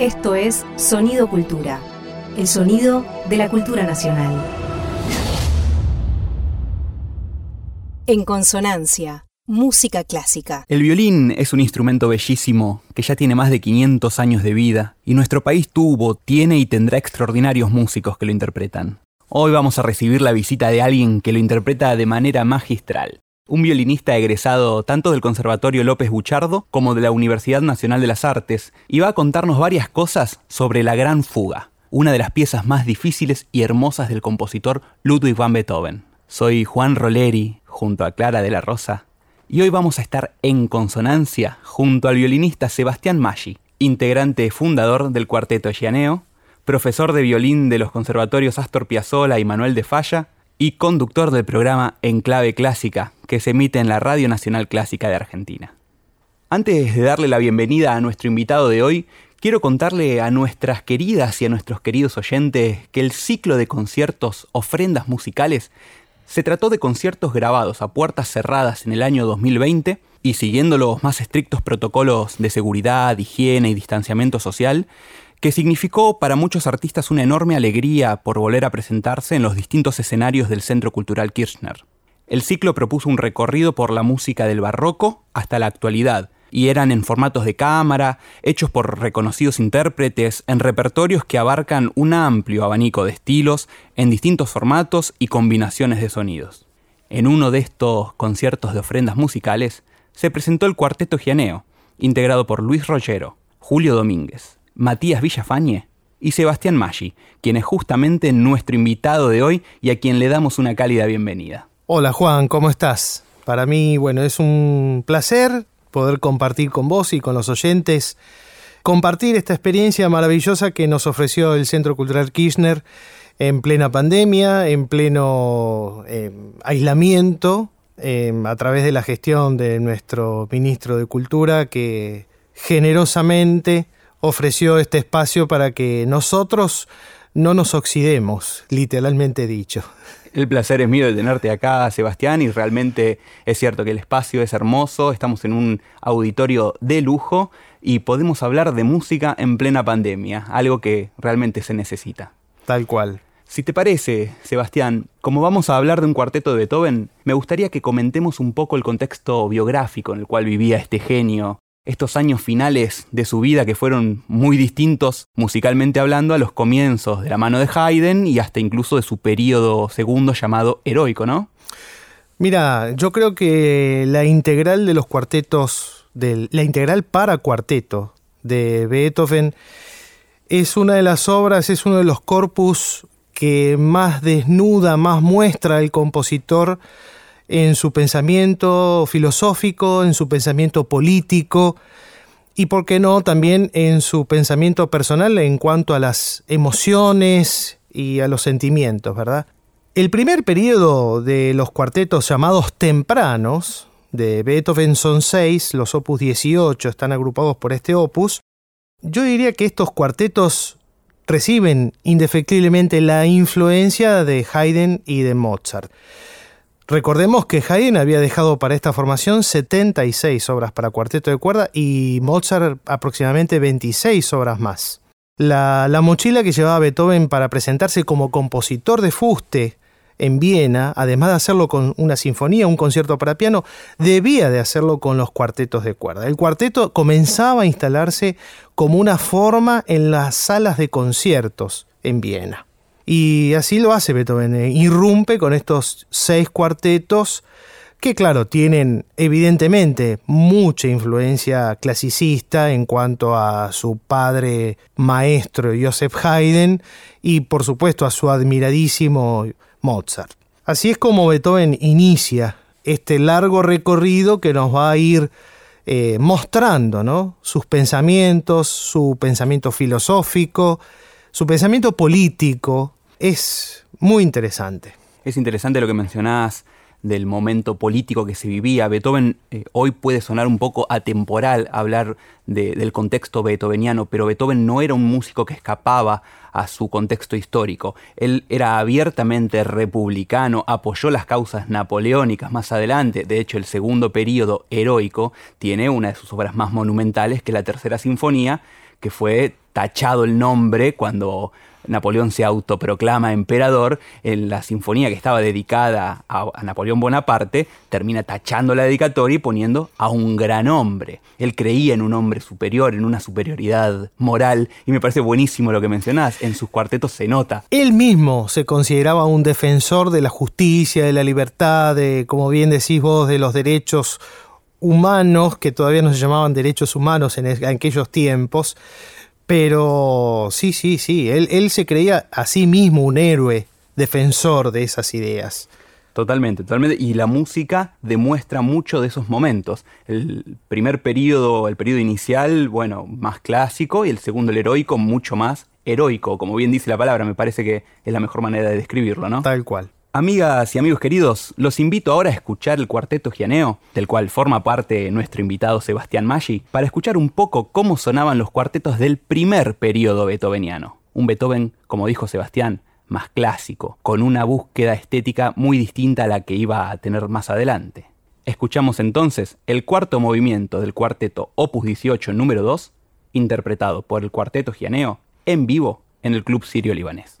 Esto es Sonido Cultura, el sonido de la cultura nacional. En consonancia, música clásica. El violín es un instrumento bellísimo que ya tiene más de 500 años de vida y nuestro país tuvo, tiene y tendrá extraordinarios músicos que lo interpretan. Hoy vamos a recibir la visita de alguien que lo interpreta de manera magistral un violinista egresado tanto del Conservatorio López Buchardo como de la Universidad Nacional de las Artes, y va a contarnos varias cosas sobre la Gran Fuga, una de las piezas más difíciles y hermosas del compositor Ludwig van Beethoven. Soy Juan Roleri, junto a Clara de la Rosa, y hoy vamos a estar en consonancia junto al violinista Sebastián Maggi, integrante fundador del Cuarteto Gianeo, profesor de violín de los conservatorios Astor Piazzolla y Manuel de Falla, y conductor del programa En Clave Clásica, que se emite en la Radio Nacional Clásica de Argentina. Antes de darle la bienvenida a nuestro invitado de hoy, quiero contarle a nuestras queridas y a nuestros queridos oyentes que el ciclo de conciertos Ofrendas Musicales se trató de conciertos grabados a puertas cerradas en el año 2020 y siguiendo los más estrictos protocolos de seguridad, higiene y distanciamiento social, que significó para muchos artistas una enorme alegría por volver a presentarse en los distintos escenarios del Centro Cultural Kirchner. El ciclo propuso un recorrido por la música del barroco hasta la actualidad, y eran en formatos de cámara, hechos por reconocidos intérpretes, en repertorios que abarcan un amplio abanico de estilos, en distintos formatos y combinaciones de sonidos. En uno de estos conciertos de ofrendas musicales se presentó el Cuarteto Gianeo, integrado por Luis Rollero, Julio Domínguez, Matías Villafañe y Sebastián Maggi, quien es justamente nuestro invitado de hoy y a quien le damos una cálida bienvenida. Hola Juan, ¿cómo estás? Para mí, bueno, es un placer poder compartir con vos y con los oyentes, compartir esta experiencia maravillosa que nos ofreció el Centro Cultural Kirchner en plena pandemia, en pleno eh, aislamiento, eh, a través de la gestión de nuestro ministro de Cultura que generosamente ofreció este espacio para que nosotros no nos oxidemos, literalmente dicho. El placer es mío de tenerte acá, Sebastián, y realmente es cierto que el espacio es hermoso, estamos en un auditorio de lujo y podemos hablar de música en plena pandemia, algo que realmente se necesita. Tal cual. Si te parece, Sebastián, como vamos a hablar de un cuarteto de Beethoven, me gustaría que comentemos un poco el contexto biográfico en el cual vivía este genio, estos años finales de su vida que fueron muy distintos musicalmente hablando a los comienzos de la mano de Haydn y hasta incluso de su periodo segundo llamado heroico, ¿no? Mira, yo creo que la integral de los cuartetos, la integral para cuarteto de Beethoven es una de las obras, es uno de los corpus que más desnuda, más muestra al compositor en su pensamiento filosófico, en su pensamiento político y, por qué no, también en su pensamiento personal en cuanto a las emociones y a los sentimientos, ¿verdad? El primer periodo de los cuartetos llamados tempranos, de Beethoven son seis, los opus 18 están agrupados por este opus, yo diría que estos cuartetos reciben indefectiblemente la influencia de Haydn y de Mozart. Recordemos que Haydn había dejado para esta formación 76 obras para cuarteto de cuerda y Mozart aproximadamente 26 obras más. La, mochila que llevaba Beethoven para presentarse como compositor de fuste en Viena, además de hacerlo con una sinfonía, un concierto para piano, debía de hacerlo con los cuartetos de cuerda. El cuarteto comenzaba a instalarse como una forma en las salas de conciertos en Viena. Y así lo hace Beethoven, eh, irrumpe con estos seis cuartetos que claro, tienen evidentemente mucha influencia clasicista en cuanto a su padre maestro Joseph Haydn y por supuesto a su admiradísimo Mozart. Así es como Beethoven inicia este largo recorrido que nos va a ir eh, mostrando ¿no? sus pensamientos, su pensamiento filosófico, su pensamiento político, es muy interesante. Es interesante lo que mencionás del momento político que se vivía. Beethoven eh, hoy puede sonar un poco atemporal hablar del contexto beethoveniano, pero Beethoven no era un músico que escapaba a su contexto histórico. Él era abiertamente republicano, apoyó las causas napoleónicas más adelante. De hecho, el segundo periodo heroico tiene una de sus obras más monumentales, que es la Tercera Sinfonía, que fue tachado el nombre cuando Napoleón se autoproclama emperador, en la sinfonía que estaba dedicada a, Napoleón Bonaparte, termina tachando la dedicatoria y poniendo a un gran hombre. Él creía en un hombre superior, en una superioridad moral, y me parece buenísimo lo que mencionás, en sus cuartetos se nota. Él mismo se consideraba un defensor de la justicia, de la libertad, de, como bien decís vos, de los derechos humanos, que todavía no se llamaban derechos humanos en, aquellos tiempos, pero sí, sí, sí, él, él se creía a sí mismo un héroe defensor de esas ideas. Totalmente, totalmente. Y la música demuestra mucho de esos momentos. El primer periodo, el periodo inicial, bueno, más clásico, y el segundo, el heroico, mucho más heroico. Como bien dice la palabra, me parece que es la mejor manera de describirlo, ¿no? Tal cual. Amigas y amigos queridos, los invito ahora a escuchar el cuarteto gianeo, del cual forma parte nuestro invitado Sebastián Maggi, para escuchar un poco cómo sonaban los cuartetos del primer periodo beethoveniano. Un Beethoven, como dijo Sebastián, más clásico, con una búsqueda estética muy distinta a la que iba a tener más adelante. Escuchamos entonces el cuarto movimiento del cuarteto Opus 18 número 2, interpretado por el cuarteto gianeo en vivo en el Club Sirio Libanés.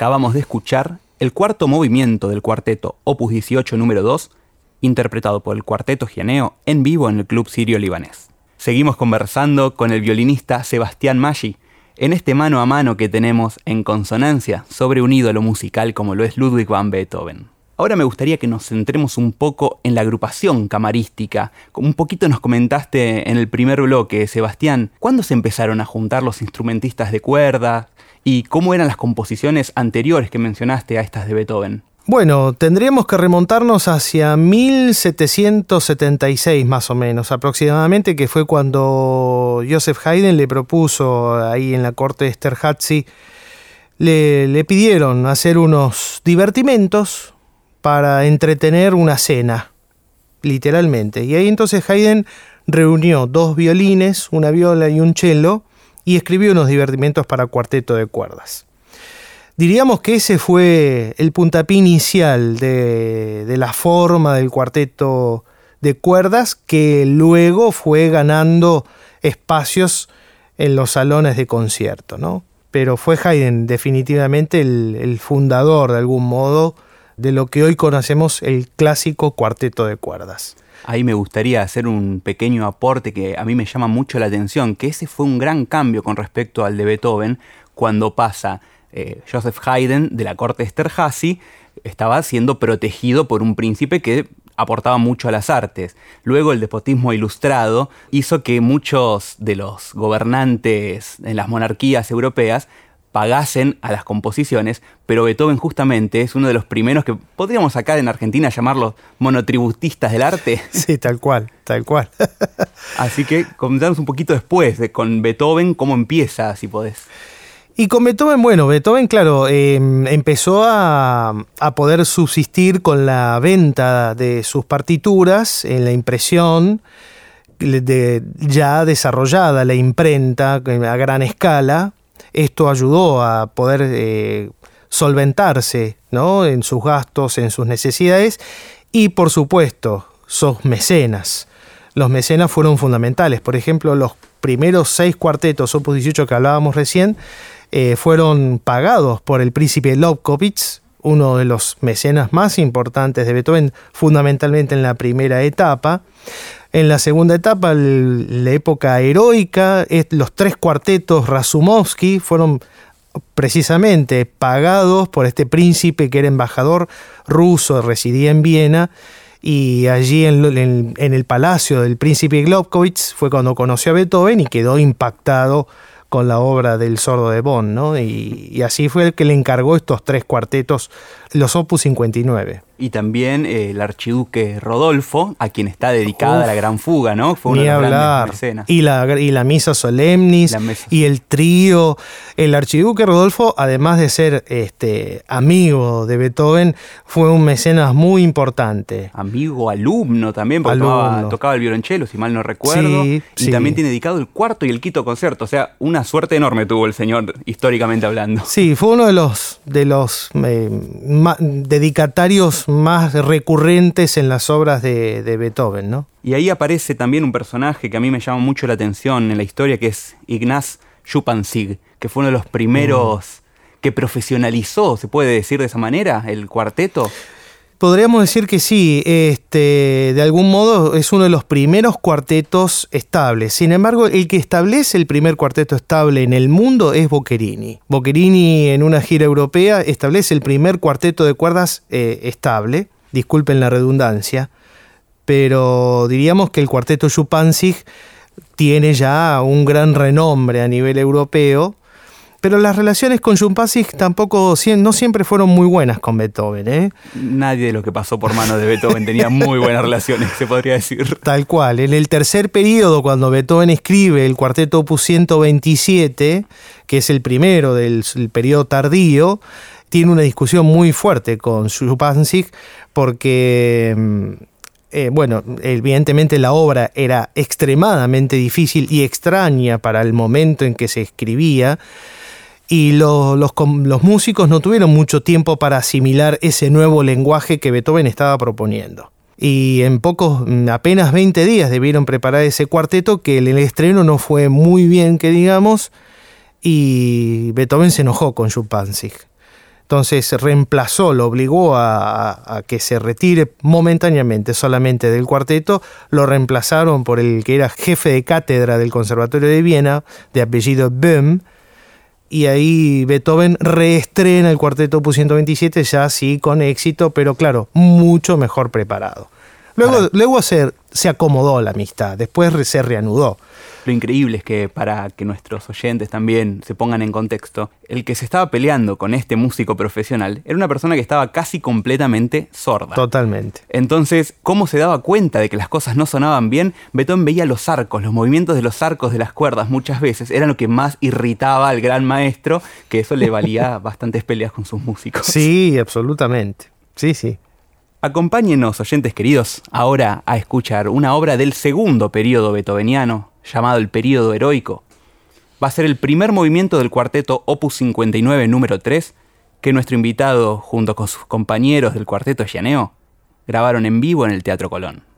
Acabamos de escuchar el cuarto movimiento del cuarteto Opus 18 número 2, interpretado por el cuarteto Gianeo en vivo en el Club Sirio Libanés. Seguimos conversando con el violinista Sebastián Maggi en este mano a mano que tenemos en consonancia sobre un ídolo musical como lo es Ludwig van Beethoven. Ahora me gustaría que nos centremos un poco en la agrupación camarística. Un poquito nos comentaste en el primer bloque, Sebastián, ¿cuándo se empezaron a juntar los instrumentistas de cuerda? ¿Y cómo eran las composiciones anteriores que mencionaste a estas de Beethoven? Bueno, tendríamos que remontarnos hacia 1776 más o menos aproximadamente, que fue cuando Joseph Haydn le propuso ahí en la corte de Esterházy, le, le pidieron hacer unos divertimentos para entretener una cena, literalmente. Y ahí entonces Haydn reunió dos violines, una viola y un cello, y escribió unos divertimentos para cuarteto de cuerdas. Diríamos que ese fue el puntapié inicial de, la forma del cuarteto de cuerdas que luego fue ganando espacios en los salones de concierto, ¿no? Pero fue Haydn definitivamente el, el fundador de algún modo de lo que hoy conocemos el clásico cuarteto de cuerdas. Ahí me gustaría hacer un pequeño aporte que a mí me llama mucho la atención, que ese fue un gran cambio con respecto al de Beethoven cuando pasa eh, Joseph Haydn de la corte Esterhazy, estaba siendo protegido por un príncipe que aportaba mucho a las artes. Luego el despotismo ilustrado hizo que muchos de los gobernantes en las monarquías europeas pagasen a las composiciones, pero Beethoven justamente es uno de los primeros que podríamos acá en Argentina llamarlos monotributistas del arte. Sí, tal cual, tal cual. Así que comentanos un poquito después de con Beethoven cómo empieza, si podés. Y con Beethoven, bueno, Beethoven, claro, em, empezó a, a, poder subsistir con la venta de sus partituras en la impresión, de, ya desarrollada la imprenta a gran escala, esto ayudó a poder eh, solventarse ¿no? en sus gastos, en sus necesidades y por supuesto, sus mecenas. Los mecenas fueron fundamentales. Por ejemplo, los primeros seis cuartetos, Opus 18 que hablábamos recién, eh, fueron pagados por el príncipe Lobkowitz, uno de los mecenas más importantes de Beethoven, fundamentalmente en la primera etapa. En la segunda etapa, la época heroica, los tres cuartetos Razumovsky fueron precisamente pagados por este príncipe que era embajador ruso, residía en Viena, y allí en, el palacio del príncipe Globkowitz fue cuando conoció a Beethoven y quedó impactado con la obra del sordo de Bonn, ¿no? Y, y así fue el que le encargó estos tres cuartetos, los Opus 59 y también eh, el archiduque Rodolfo, a quien está dedicada la Gran Fuga, ¿no? Fue una de las Y la, y la Misa Solemnis, y el trío. El archiduque Rodolfo, además de ser este, amigo de Beethoven, fue un mecenas muy importante. Amigo, alumno también, porque Tocaba, el violonchelo, si mal no recuerdo. y también tiene dedicado el cuarto y el quinto concierto. O sea, una suerte enorme tuvo el señor, históricamente hablando. Sí, fue uno de los, de los eh, dedicatarios más recurrentes en las obras de, Beethoven, ¿no? Y ahí aparece también un personaje que a mí me llama mucho la atención en la historia, que es Ignaz Schupanzig, que fue uno de los primeros que profesionalizó, se puede decir de esa manera, el cuarteto. Podríamos decir que sí, este, de algún modo es uno de los primeros cuartetos estables. Sin embargo, el que establece el primer cuarteto estable en el mundo es Boccherini. Boccherini en una gira europea establece el primer cuarteto de cuerdas eh, estable, disculpen la redundancia, pero diríamos que el cuarteto Chupanzig tiene ya un gran renombre a nivel europeo pero las relaciones con Jumpasig tampoco, no siempre fueron muy buenas con Beethoven. ¿eh? Nadie de los que pasó por manos de Beethoven tenía muy buenas relaciones, se podría decir. Tal cual. En el tercer periodo, cuando Beethoven escribe el cuarteto opus 127, que es el primero del periodo tardío, tiene una discusión muy fuerte con Jumpasig porque... Mm, eh, bueno, evidentemente la obra era extremadamente difícil y extraña para el momento en que se escribía, y los, los, músicos no tuvieron mucho tiempo para asimilar ese nuevo lenguaje que Beethoven estaba proponiendo. Y en pocos, mm, apenas 20 días debieron preparar ese cuarteto que el, estreno no fue muy bien, que digamos, y Beethoven se enojó con Schuppanzig. Entonces reemplazó, lo obligó a, a, que se retire momentáneamente solamente del cuarteto, lo reemplazaron por el que era jefe de cátedra del Conservatorio de Viena, de apellido Böhm, y ahí Beethoven reestrena el cuarteto opus 127 ya sí con éxito, pero claro, mucho mejor preparado. Luego, luego se, se acomodó la amistad, después se reanudó. Lo increíble es que para que nuestros oyentes también se pongan en contexto, el que se estaba peleando con este músico profesional era una persona que estaba casi completamente sorda. Totalmente. Entonces, ¿cómo se daba cuenta de que las cosas no sonaban bien? Beethoven veía los arcos, los movimientos de los arcos de las cuerdas muchas veces eran lo que más irritaba al gran maestro, que eso le valía bastantes peleas con sus músicos. Sí, absolutamente. Sí, sí. Acompáñenos, oyentes queridos, ahora a escuchar una obra del segundo periodo beethoveniano, llamado el Período Heroico, va a ser el primer movimiento del cuarteto Opus 59 número 3 que nuestro invitado, junto con sus compañeros del cuarteto Llaneo, grabaron en vivo en el Teatro Colón.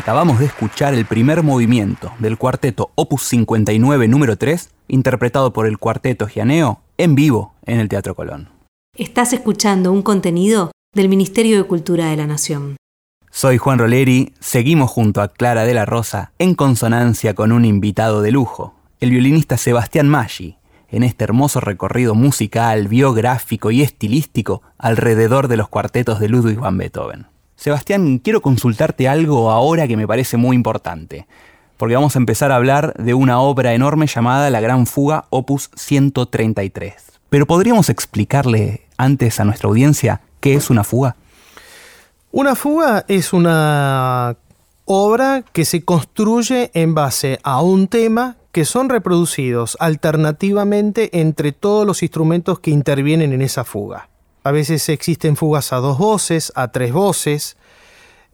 Acabamos de escuchar el primer movimiento del cuarteto Opus 59 número 3, interpretado por el cuarteto Gianeo en vivo en el Teatro Colón. Estás escuchando un contenido del Ministerio de Cultura de la Nación. Soy Juan Roleri, seguimos junto a Clara de la Rosa en consonancia con un invitado de lujo, el violinista Sebastián Maggi, en este hermoso recorrido musical, biográfico y estilístico alrededor de los cuartetos de Ludwig van Beethoven. Sebastián, quiero consultarte algo ahora que me parece muy importante, porque vamos a empezar a hablar de una obra enorme llamada La Gran Fuga, opus 133. Pero podríamos explicarle antes a nuestra audiencia qué es una fuga. Una fuga es una obra que se construye en base a un tema que son reproducidos alternativamente entre todos los instrumentos que intervienen en esa fuga. A veces existen fugas a dos voces, a tres voces.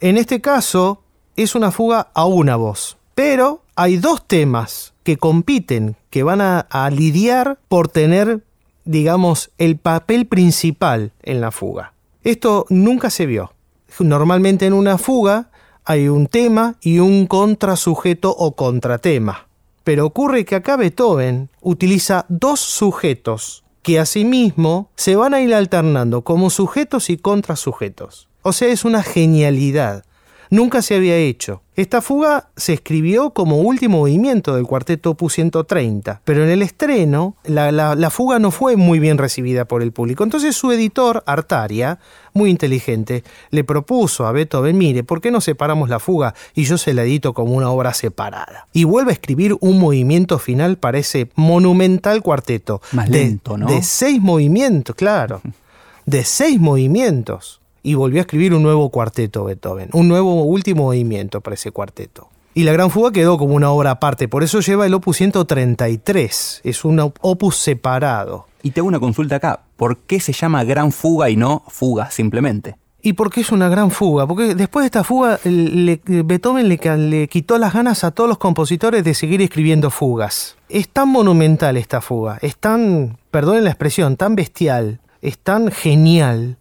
En este caso es una fuga a una voz. Pero hay dos temas que compiten, que van a, lidiar por tener, digamos, el papel principal en la fuga. Esto nunca se vio normalmente en una fuga hay un tema y un contrasujeto o contratema. Pero ocurre que acá Beethoven utiliza dos sujetos que asimismo se van a ir alternando como sujetos y contrasujetos. O sea, es una genialidad nunca se había hecho. Esta fuga se escribió como último movimiento del cuarteto Opus 130, pero en el estreno la, fuga no fue muy bien recibida por el público. Entonces su editor, Artaria, muy inteligente, le propuso a Beethoven, mire, ¿por qué no separamos la fuga y yo se la edito como una obra separada? Y vuelve a escribir un movimiento final para ese monumental cuarteto. Más lento, ¿no? De seis movimientos, claro. De seis movimientos y volvió a escribir un nuevo cuarteto Beethoven, un nuevo último movimiento para ese cuarteto. Y la Gran Fuga quedó como una obra aparte, por eso lleva el opus 133, es un opus separado. Y tengo una consulta acá, ¿por qué se llama Gran Fuga y no Fuga simplemente? ¿Y por qué es una gran fuga? Porque después de esta fuga, Beethoven le, le, quitó las ganas a todos los compositores de seguir escribiendo fugas. Es tan monumental esta fuga, es tan, perdonen la expresión, tan bestial, es tan genial,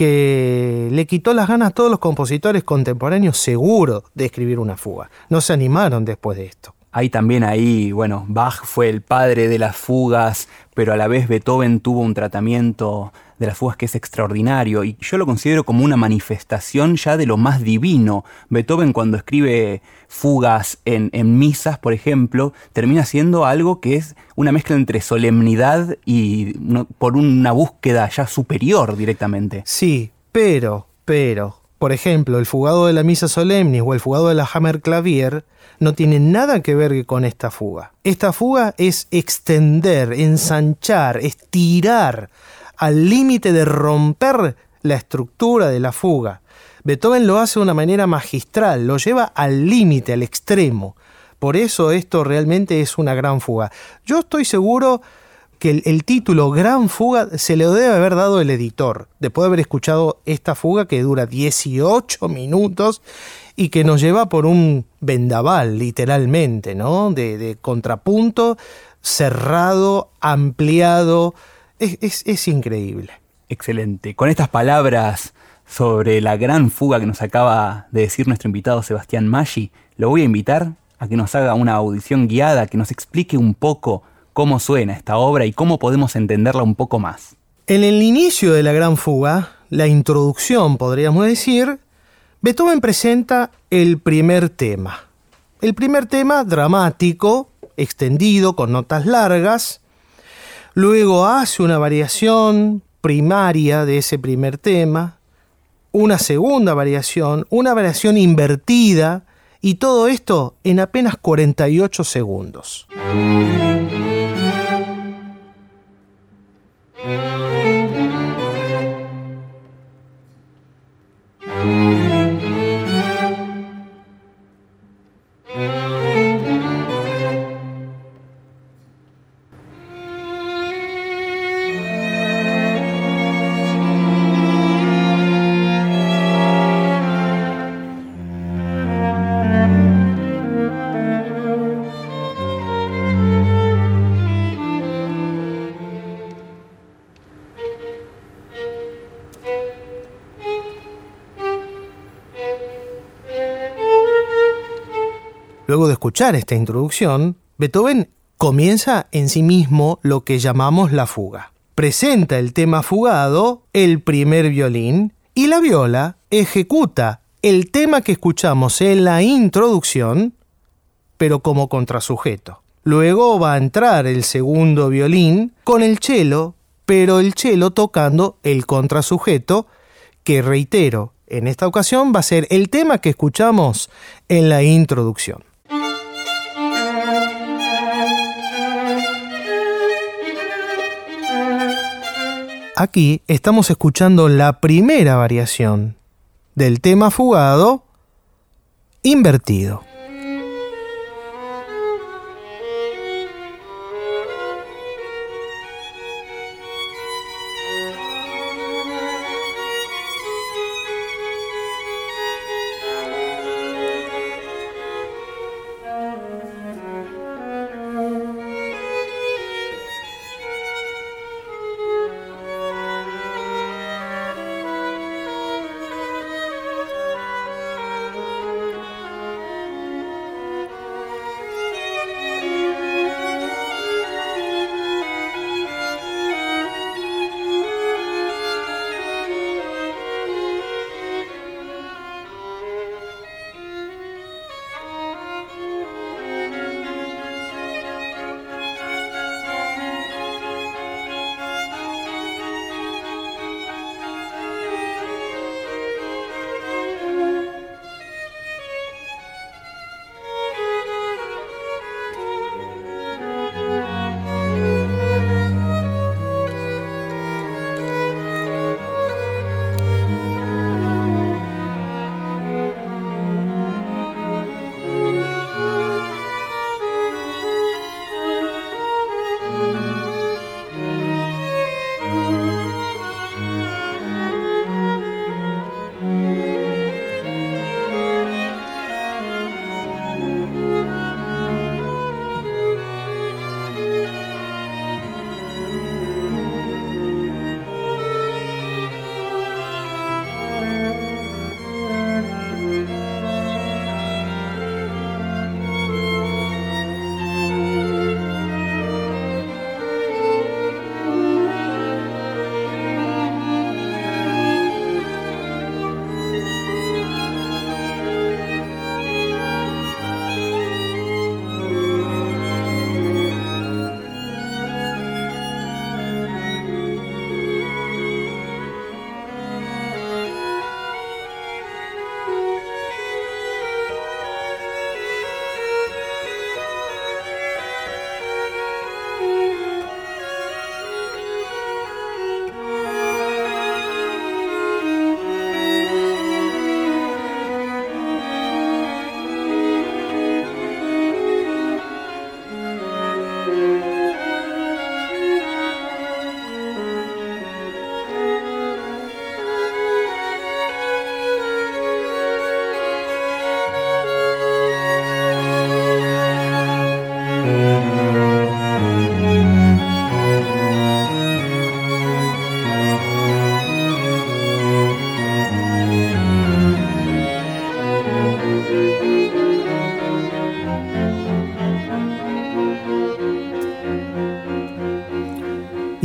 que le quitó las ganas a todos los compositores contemporáneos seguro de escribir una fuga. No se animaron después de esto. Hay también ahí, bueno, Bach fue el padre de las fugas, pero a la vez Beethoven tuvo un tratamiento de las fugas que es extraordinario y yo lo considero como una manifestación ya de lo más divino. Beethoven cuando escribe fugas en, misas, por ejemplo, termina siendo algo que es una mezcla entre solemnidad y por una búsqueda ya superior directamente. Sí, pero, pero, por ejemplo, el fugado de la misa solemnis o el fugado de la Hammer Clavier no tiene nada que ver con esta fuga. Esta fuga es extender, ensanchar, estirar al límite de romper la estructura de la fuga. Beethoven lo hace de una manera magistral, lo lleva al límite, al extremo. Por eso esto realmente es una gran fuga. Yo estoy seguro que el, título Gran Fuga se le debe haber dado el editor, después de haber escuchado esta fuga que dura 18 minutos y que nos lleva por un vendaval, literalmente, ¿no? De, contrapunto, cerrado, ampliado. Es, es increíble. Excelente. Con estas palabras sobre la gran fuga que nos acaba de decir nuestro invitado Sebastián Maggi, lo voy a invitar a que nos haga una audición guiada, que nos explique un poco cómo suena esta obra y cómo podemos entenderla un poco más. En el inicio de la gran fuga, la introducción podríamos decir, Beethoven presenta el primer tema. El primer tema dramático, extendido, con notas largas. Luego hace una variación primaria de ese primer tema, una segunda variación, una variación invertida, y todo esto en apenas 48 segundos. Escuchar esta introducción, Beethoven comienza en sí mismo lo que llamamos la fuga. Presenta el tema fugado, el primer violín, y la viola ejecuta el tema que escuchamos en la introducción, pero como contrasujeto. Luego va a entrar el segundo violín con el cello, pero el cello tocando el contrasujeto, que reitero, en esta ocasión va a ser el tema que escuchamos en la introducción. Aquí estamos escuchando la primera variación del tema fugado invertido.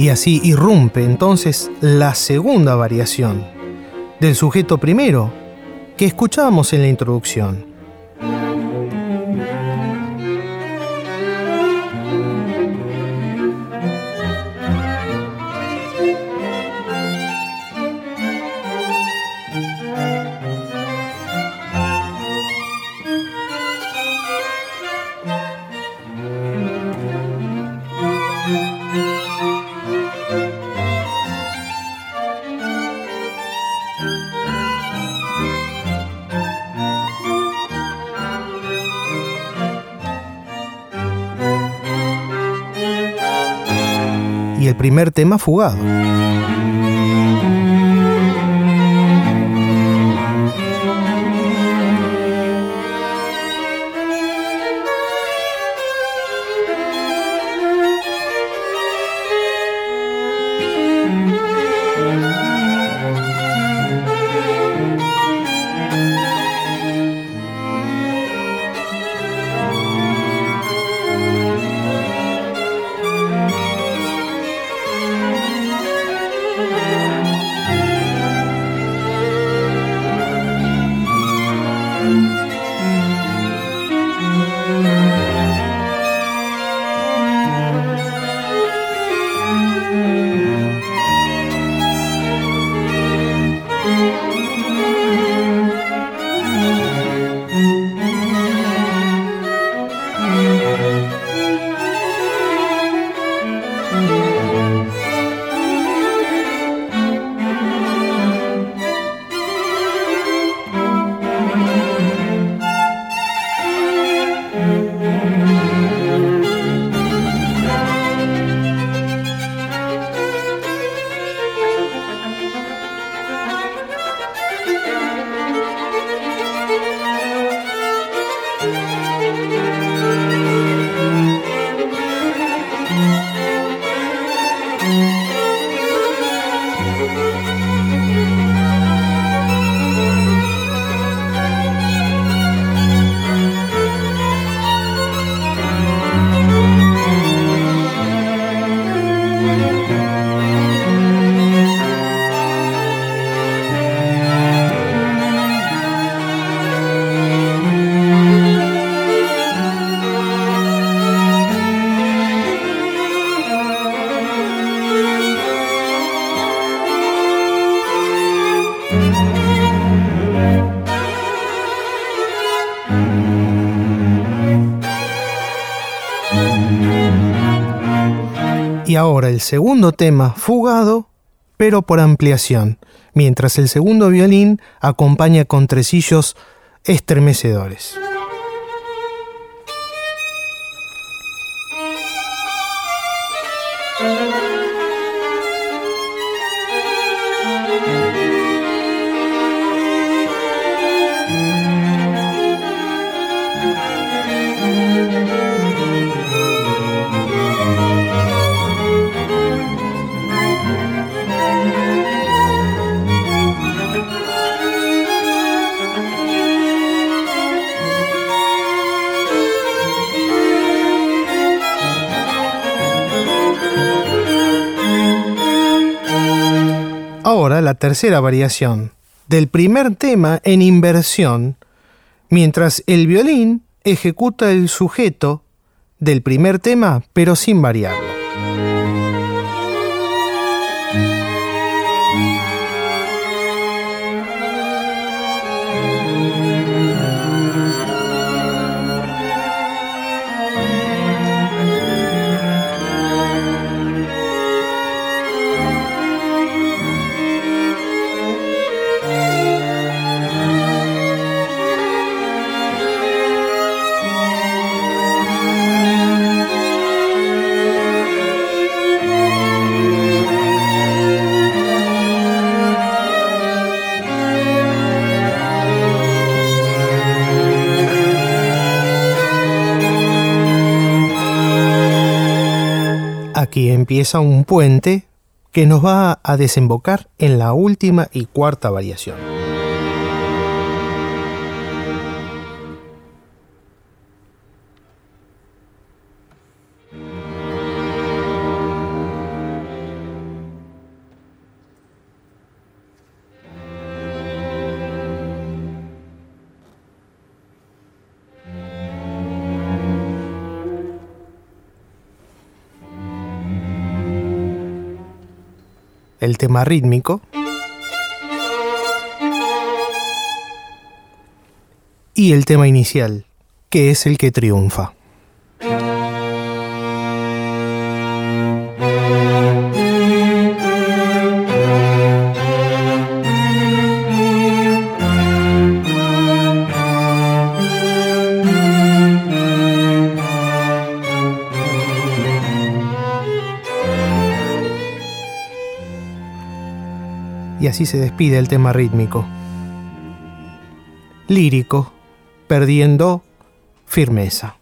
Y así irrumpe entonces la segunda variación del sujeto primero que escuchábamos en la introducción. Primer tema fugado. Y ahora el segundo tema, fugado, pero por ampliación, mientras el segundo violín acompaña con tresillos estremecedores. La tercera variación, del primer tema en inversión, mientras el violín ejecuta el sujeto del primer tema pero sin variarlo. Aquí empieza un puente que nos va a desembocar en la última y cuarta variación. El tema rítmico. Y el tema inicial, que es el que triunfa. Así se despide el tema rítmico. Lírico, perdiendo firmeza.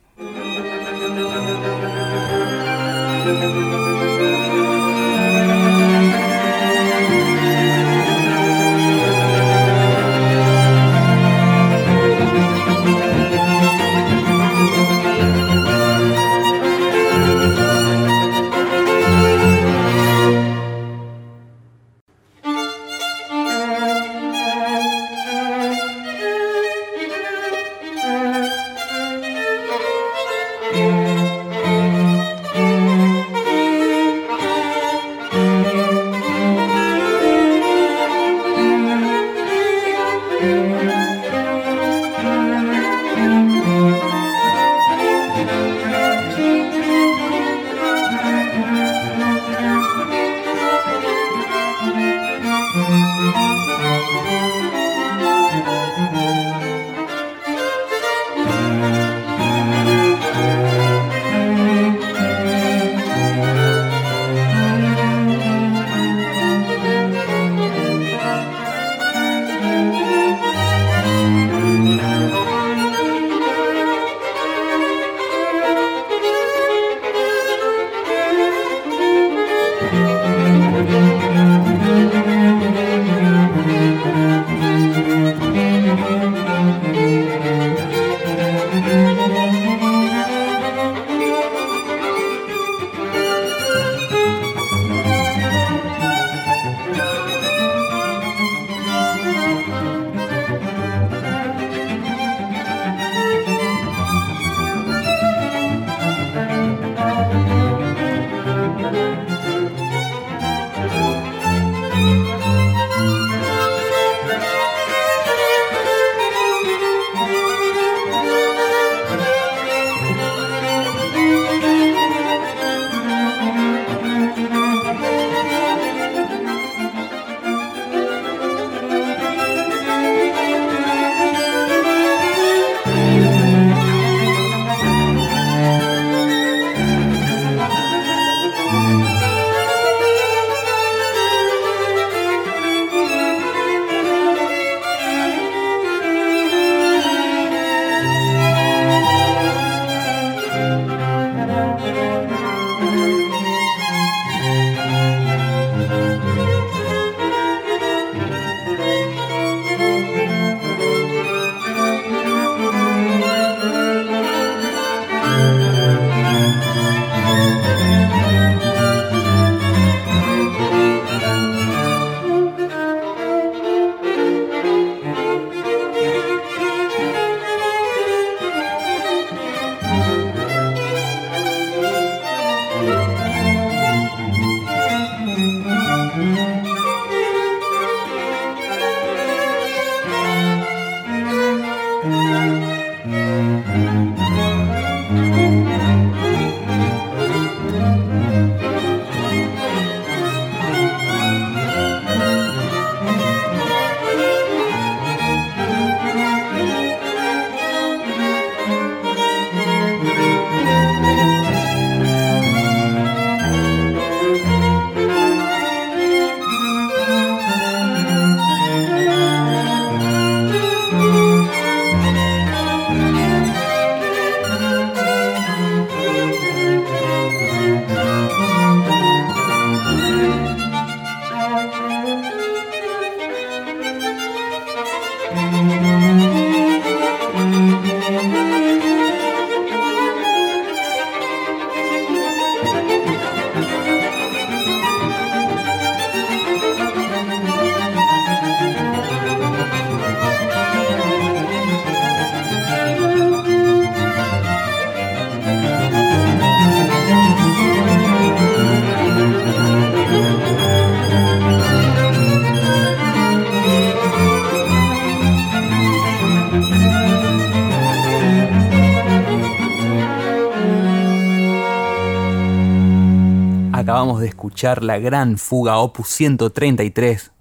La gran fuga opus 133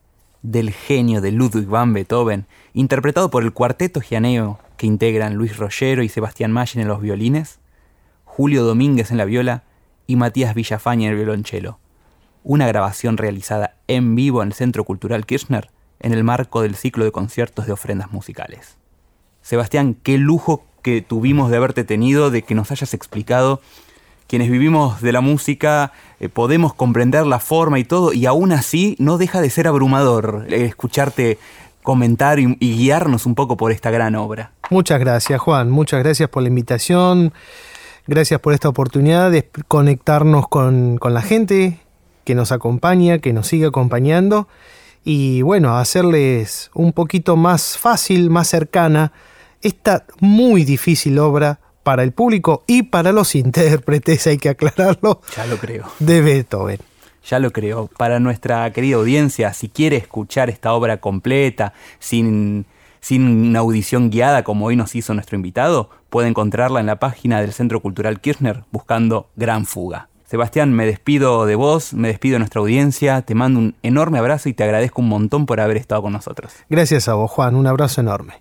del genio de Ludwig van Beethoven, interpretado por el cuarteto gianeo que integran Luis Rollero y Sebastián Maggi en los violines, Julio Domínguez en la viola y Matías Villafaña en el violonchelo. Una grabación realizada en vivo en el Centro Cultural Kirchner en el marco del ciclo de conciertos de ofrendas musicales. Sebastián, qué lujo que tuvimos de haberte tenido, de que nos hayas explicado. Quienes vivimos de la música eh, podemos comprender la forma y todo, y aún así no deja de ser abrumador eh, escucharte comentar y, guiarnos un poco por esta gran obra. Muchas gracias, Juan. Muchas gracias por la invitación. Gracias por esta oportunidad de conectarnos con, con la gente que nos acompaña, que nos sigue acompañando y bueno, hacerles un poquito más fácil, más cercana esta muy difícil obra para el público y para los intérpretes, hay que aclararlo. Ya lo creo. De Beethoven. Ya lo creo. Para nuestra querida audiencia, si quiere escuchar esta obra completa, sin, sin una audición guiada como hoy nos hizo nuestro invitado, puede encontrarla en la página del Centro Cultural Kirchner buscando Gran Fuga. Sebastián, me despido de vos, me despido de nuestra audiencia, te mando un enorme abrazo y te agradezco un montón por haber estado con nosotros. Gracias a vos, Juan, un abrazo enorme.